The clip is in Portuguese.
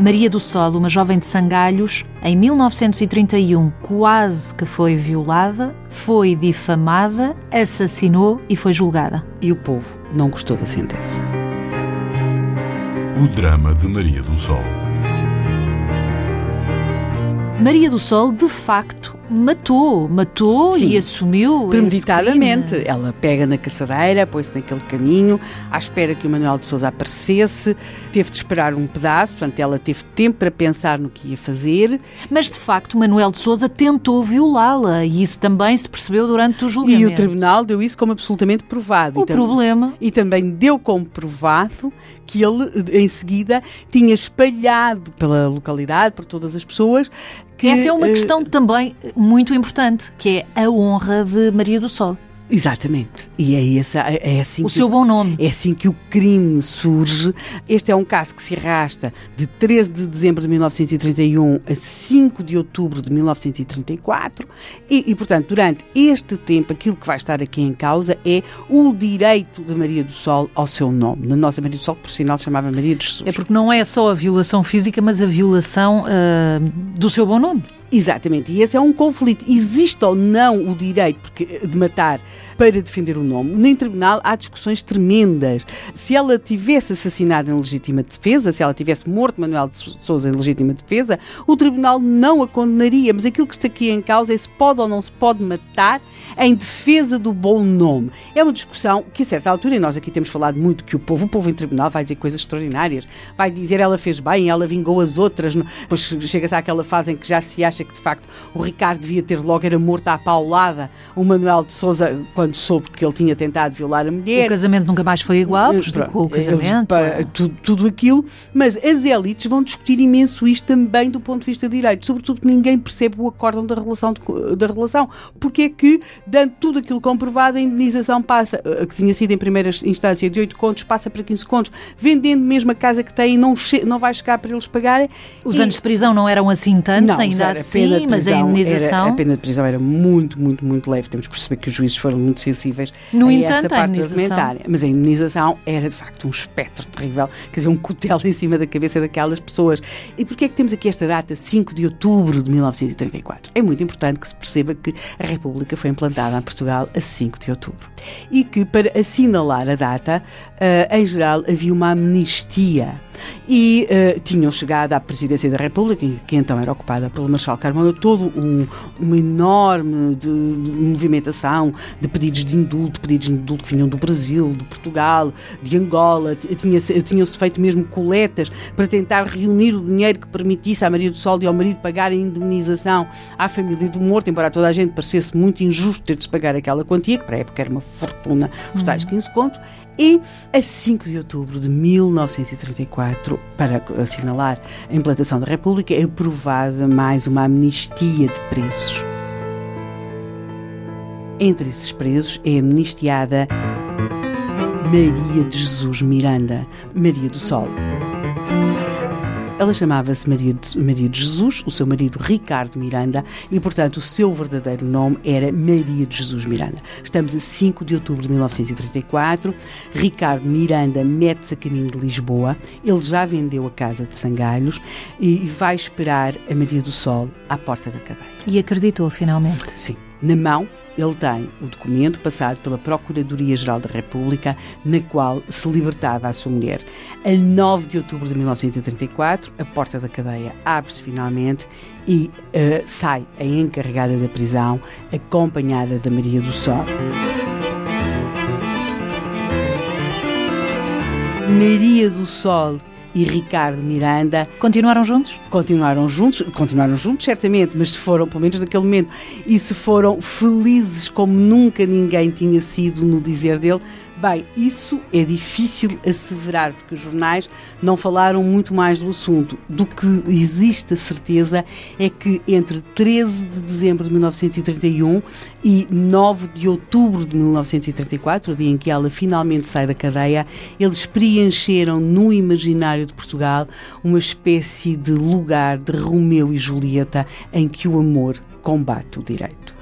Maria do Sol, uma jovem de Sangalhos, em 1931 quase que foi violada, foi difamada, assassinou e foi julgada. E o povo não gostou da sentença. O drama de Maria do Sol. Maria do Sol, de facto, matou, matou Sim. e assumiu Premeditadamente. Ela pega na caçadeira, põe-se naquele caminho, à espera que o Manuel de Sousa aparecesse, teve de esperar um pedaço, portanto, ela teve tempo para pensar no que ia fazer. Mas de facto, Manuel de Souza tentou violá-la e isso também se percebeu durante o julgamento. E o tribunal deu isso como absolutamente provado. O E problema E também deu como provado que ele, em seguida, tinha espalhado pela localidade, por todas as pessoas, que. essa é uma eh, questão também muito importante, que é a honra de Maria do Sol, Exatamente. E é, essa, é assim o que seu bom nome. É assim que o crime surge. Este é um caso que se arrasta de 13 de dezembro de 1931 a 5 de outubro de 1934 e, e, portanto, durante este tempo, aquilo que vai estar aqui em causa é o direito de Maria do Sol ao seu nome. Na nossa Maria do Sol, que por sinal se chamava Maria de Jesus. É porque não é só a violação física, mas a violação ah, do seu bom nome. Exatamente, e esse é um conflito. Existe ou não o direito de matar para defender o nome? Nem tribunal há discussões tremendas. Se ela tivesse assassinado em legítima defesa, se ela tivesse morto Manuel de Souza em legítima defesa, o tribunal não a condenaria. Mas aquilo que está aqui em causa é se pode ou não se pode matar em defesa do bom nome. É uma discussão que, a certa altura, e nós aqui temos falado muito que o povo, o povo em tribunal vai dizer coisas extraordinárias, vai dizer ela fez bem, ela vingou as outras. Depois chega-se àquela fase em que já se acha que, de facto, o Ricardo devia ter logo era morto à paulada. O Manuel de Souza, quando soube que ele tinha tentado violar a mulher. O casamento nunca mais foi igual, prejudicou o casamento. eles, pá, tudo, tudo aquilo, mas as elites vão discutir imenso isto também do ponto de vista de direito, sobretudo que ninguém percebe o acórdão da relação, de- da relação. Porque é que, dando tudo aquilo comprovado, a indenização passa, eh, que tinha sido em primeira instância de 8 contos, passa para 15 contos, vendendo mesmo a casa que tem, não, não vai chegar para eles pagarem. Os E- anos de prisão não eram assim tantos, não, ainda assim, mas a indenização. Era, a pena de prisão era muito, muito, muito leve. Temos que perceber que os juízes foram muito sensíveis No a entanto, essa parte orçamentária. Mas a indenização era, de facto, um espectro terrível. Quer dizer, um cutelo em cima da cabeça daquelas pessoas. E porquê é que temos aqui esta data, 5 de outubro de 1934? É muito importante que se perceba que a República foi implantada em Portugal a 5 de outubro. E que, para assinalar a data, eh, em geral, havia uma amnistia e eh, tinham chegado à presidência da República, que então era ocupada pelo Marshal Carmona, todo um, uma enorme de, de movimentação de pedidos de indulto, pedidos de indulto que vinham do Brasil, de Portugal, de Angola, tinha-se- tinham-se feito mesmo coletas para tentar reunir o dinheiro que permitisse à Maria do Sol e ao marido pagar a indemnização à família do morto, embora toda a gente parecesse muito injusto ter de se pagar aquela quantia, que para a época era uma fortuna, os tais 15 contos, e a 5 de outubro de 1934, para assinalar a implantação da República, é aprovada mais uma amnistia de presos. Entre esses presos é amnistiada Maria de Jesus Miranda, Maria do Sol. Ela chamava-se Maria de, Maria de Jesus, o seu marido Ricardo Miranda, e, portanto, o seu verdadeiro nome era Maria de Jesus Miranda. Estamos a 5 de outubro de 1934. Ricardo Miranda mete-se a caminho de Lisboa. Ele já vendeu a casa de Sangalhos e vai esperar a Maria do Sol à porta da cadeia. E acreditou, finalmente. Sim. Na mão, ele tem o documento passado pela Procuradoria-Geral da República, na qual se libertava a sua mulher. A 9 de outubro de 1934, a porta da cadeia abre-se finalmente e eh, sai a encarregada da prisão, acompanhada da Maria do Sol. Maria do Sol e Ricardo Miranda Continuaram juntos? continuaram juntos, continuaram juntos certamente, mas se foram, pelo menos naquele momento, e se foram felizes como nunca ninguém tinha sido no dizer dele, bem, isso é difícil asseverar, porque os jornais não falaram muito mais do assunto. Do que existe a certeza é que entre 13 de dezembro de 1931 e 9 de outubro de 1934, o dia em que ela finalmente sai da cadeia, eles preencheram no imaginário de Portugal uma espécie de lugar de Romeu e Julieta em que o amor combate o direito.